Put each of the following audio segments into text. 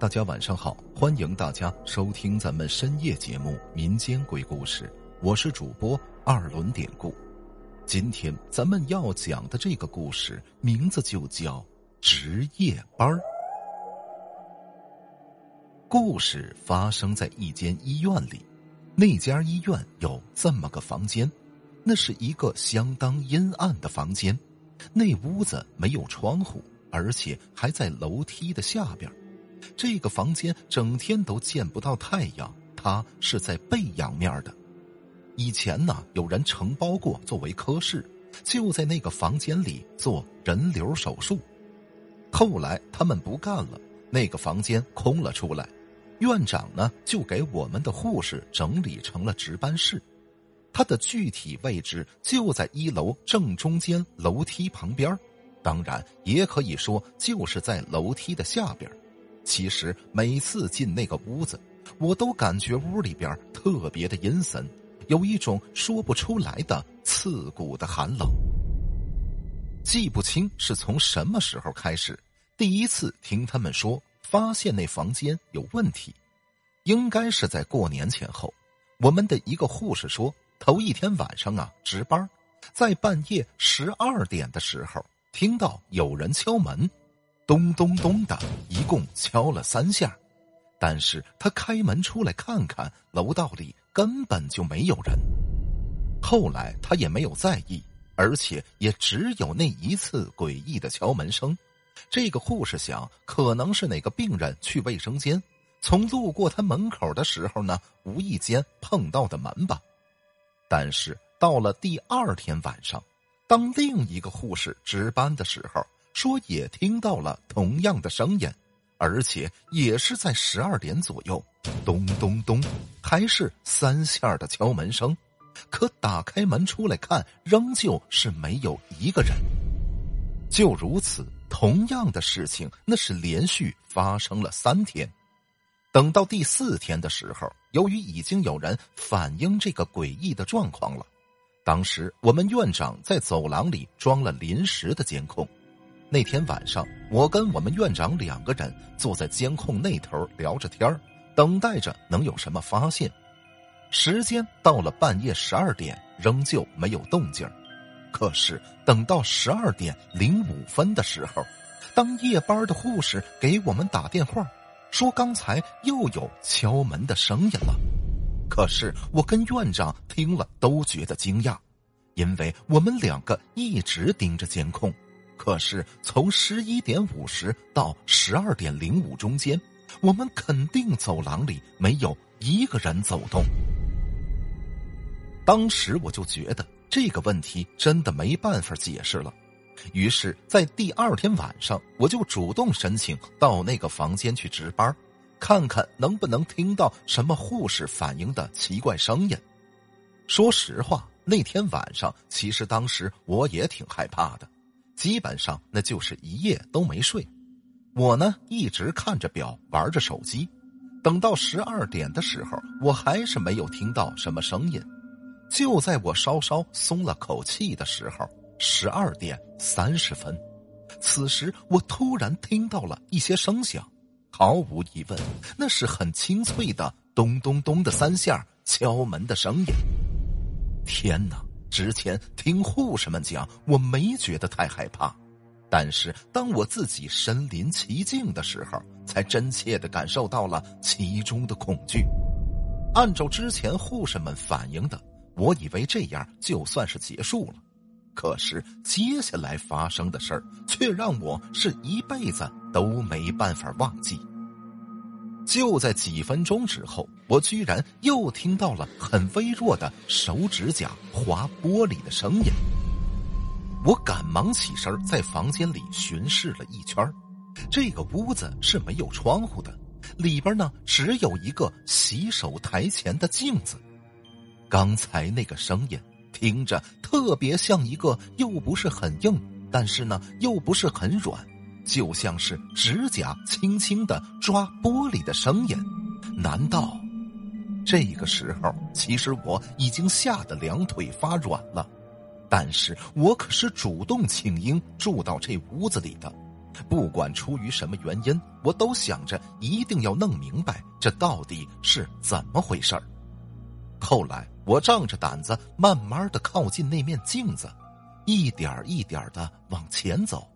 大家晚上好，欢迎大家收听咱们深夜节目《民间鬼故事》，我是主播二轮典故。今天咱们要讲的这个故事名字就叫值夜班。故事发生在一间医院里，那家医院有这么个房间，那是一个相当阴暗的房间，那屋子没有窗户，而且还在楼梯的下边。这个房间整天都见不到太阳，它是在背阳面的。以前呢，有人承包过作为科室，就在那个房间里做人流手术。后来他们不干了，那个房间空了出来，院长呢就给我们的护士整理成了值班室。它的具体位置就在一楼正中间楼梯旁边，当然也可以说就是在楼梯的下边。其实每次进那个屋子，我都感觉屋里边特别的阴森，有一种说不出来的刺骨的寒冷。记不清是从什么时候开始，第一次听他们说发现那房间有问题，应该是在过年前后。我们的一个护士说，头一天晚上啊值班，在半夜十二点的时候听到有人敲门。咚咚咚的，一共敲了三下，但是他开门出来看看，楼道里根本就没有人。后来他也没有在意，而且也只有那一次诡异的敲门声。这个护士想，可能是哪个病人去卫生间，从路过他门口的时候呢，无意间碰到的门吧。但是到了第二天晚上，当另一个护士值班的时候。说也听到了同样的声音，而且也是在十二点左右，咚咚咚，还是三下的敲门声。可打开门出来看，仍旧是没有一个人。就如此，同样的事情那是连续发生了三天。等到第四天的时候，由于已经有人反映这个诡异的状况了，当时我们院长在走廊里装了临时的监控。那天晚上，我跟我们院长两个人坐在监控那头聊着天等待着能有什么发现。时间到了半夜十二点，仍旧没有动静可是等到十二点零五分的时候，当夜班的护士给我们打电话，说刚才又有敲门的声音了。可是我跟院长听了都觉得惊讶，因为我们两个一直盯着监控。可是从十一点五十到十二点零五中间，我们肯定走廊里没有一个人走动。当时我就觉得这个问题真的没办法解释了，于是，在第二天晚上，我就主动申请到那个房间去值班，看看能不能听到什么护士反映的奇怪声音。说实话，那天晚上其实当时我也挺害怕的。基本上那就是一夜都没睡，我呢一直看着表玩着手机，等到十二点的时候，我还是没有听到什么声音。就在我稍稍松了口气的时候，十二点三十分，此时我突然听到了一些声响，毫无疑问，那是很清脆的咚咚咚的三下敲门的声音。天哪！之前听护士们讲，我没觉得太害怕，但是当我自己身临其境的时候，才真切的感受到了其中的恐惧。按照之前护士们反映的，我以为这样就算是结束了，可是接下来发生的事儿，却让我是一辈子都没办法忘记。就在几分钟之后，我居然又听到了很微弱的手指甲划玻璃的声音。我赶忙起身，在房间里巡视了一圈。这个屋子是没有窗户的，里边呢只有一个洗手台前的镜子。刚才那个声音听着特别像一个又不是很硬，但是呢又不是很软。就像是指甲轻轻的抓玻璃的声音，难道这个时候其实我已经吓得两腿发软了？但是我可是主动请缨住到这屋子里的，不管出于什么原因，我都想着一定要弄明白这到底是怎么回事儿。后来，我仗着胆子，慢慢的靠近那面镜子，一点一点的往前走。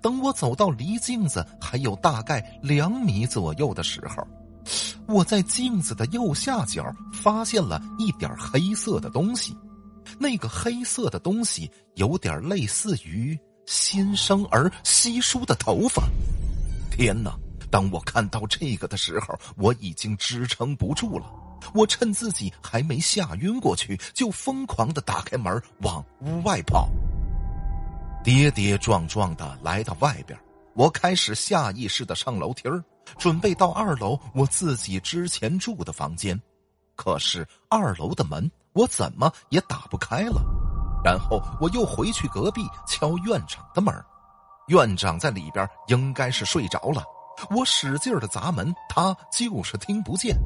等我走到离镜子还有大概两米左右的时候，我在镜子的右下角发现了一点黑色的东西。那个黑色的东西有点类似于新生儿稀疏的头发。天哪！当我看到这个的时候，我已经支撑不住了。我趁自己还没吓晕过去，就疯狂的打开门往屋外跑。跌跌撞撞的来到外边，我开始下意识的上楼梯儿，准备到二楼我自己之前住的房间。可是二楼的门我怎么也打不开了。然后我又回去隔壁敲院长的门，院长在里边应该是睡着了。我使劲的砸门，他就是听不见。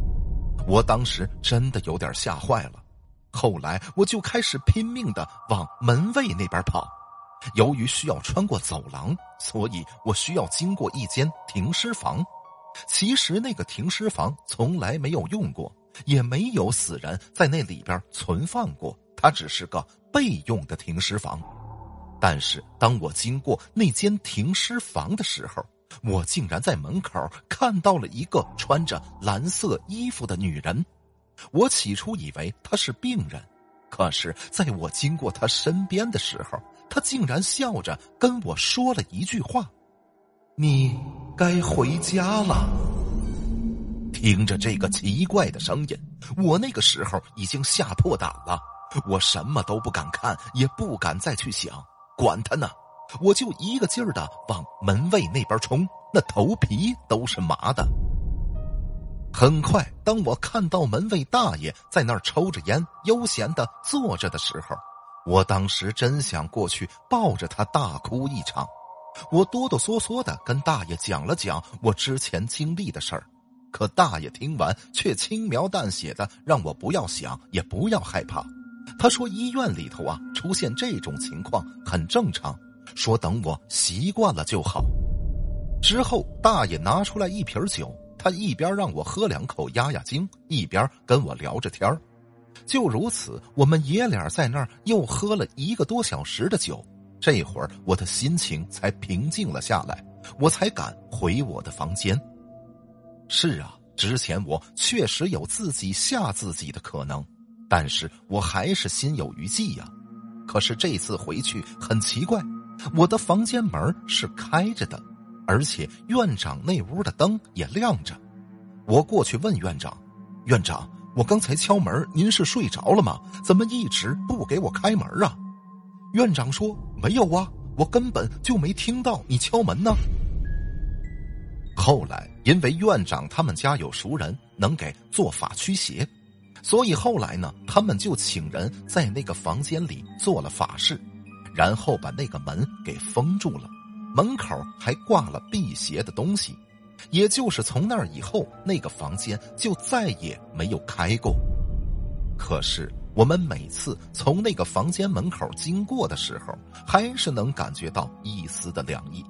我当时真的有点吓坏了。后来我就开始拼命的往门卫那边跑。由于需要穿过走廊，所以我需要经过一间停尸房。其实那个停尸房从来没有用过，也没有死人在那里边存放过，它只是个备用的停尸房。但是当我经过那间停尸房的时候，我竟然在门口看到了一个穿着蓝色衣服的女人。我起初以为她是病人，可是在我经过他身边的时候，他竟然笑着跟我说了一句话：“你该回家了。”听着这个奇怪的声音，我那个时候已经吓破胆了，我什么都不敢看，也不敢再去想，管他呢，我就一个劲儿的往门卫那边冲，那头皮都是麻的。很快，当我看到门卫大爷在那儿抽着烟，悠闲的坐着的时候。我当时真想过去抱着他大哭一场，我哆哆嗦嗦的跟大爷讲了讲我之前经历的事儿，可大爷听完却轻描淡写的让我不要想，也不要害怕。他说医院里头啊出现这种情况很正常，说等我习惯了就好。之后大爷拿出来一瓶酒，他一边让我喝两口压压惊，一边跟我聊着天。就如此，我们爷俩在那儿又喝了一个多小时的酒，这会儿我的心情才平静了下来，我才敢回我的房间。是啊，之前我确实有自己吓自己的可能，但是我还是心有余悸呀。可是这次回去很奇怪，我的房间门是开着的，而且院长那屋的灯也亮着。我过去问院长：“院长。”我刚才敲门，您是睡着了吗？怎么一直不给我开门啊？院长说没有啊，我根本就没听到你敲门呢。后来因为院长他们家有熟人能给做法驱邪，所以后来呢，他们就请人在那个房间里做了法事，然后把那个门给封住了，门口还挂了辟邪的东西。也就是从那儿以后，那个房间就再也没有开过。可是我们每次从那个房间门口经过的时候，还是能感觉到一丝的凉意。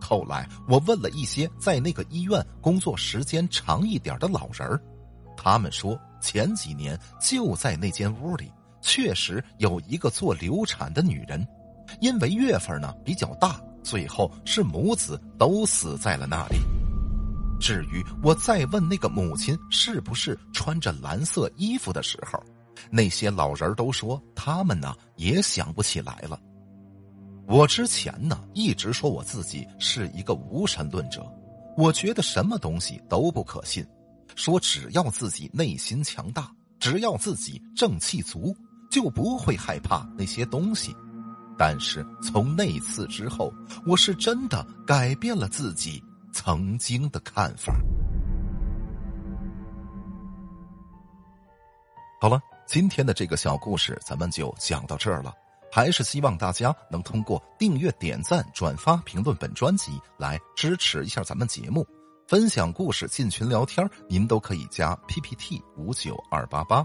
后来我问了一些在那个医院工作时间长一点的老人，他们说前几年就在那间屋里，确实有一个做流产的女人，因为月份呢比较大，最后是母子都死在了那里。至于我再问那个母亲是不是穿着蓝色衣服的时候，那些老人都说他们呢也想不起来了。我之前呢一直说我自己是一个无神论者，我觉得什么东西都不可信，说只要自己内心强大，只要自己正气足，就不会害怕那些东西。但是从那次之后，我是真的改变了自己。曾经的看法。好了，今天的这个小故事咱们就讲到这儿了。还是希望大家能通过订阅、点赞、转发、评论本专辑来支持一下咱们节目，分享故事、进群聊天，您都可以加 PPT 五九二八八。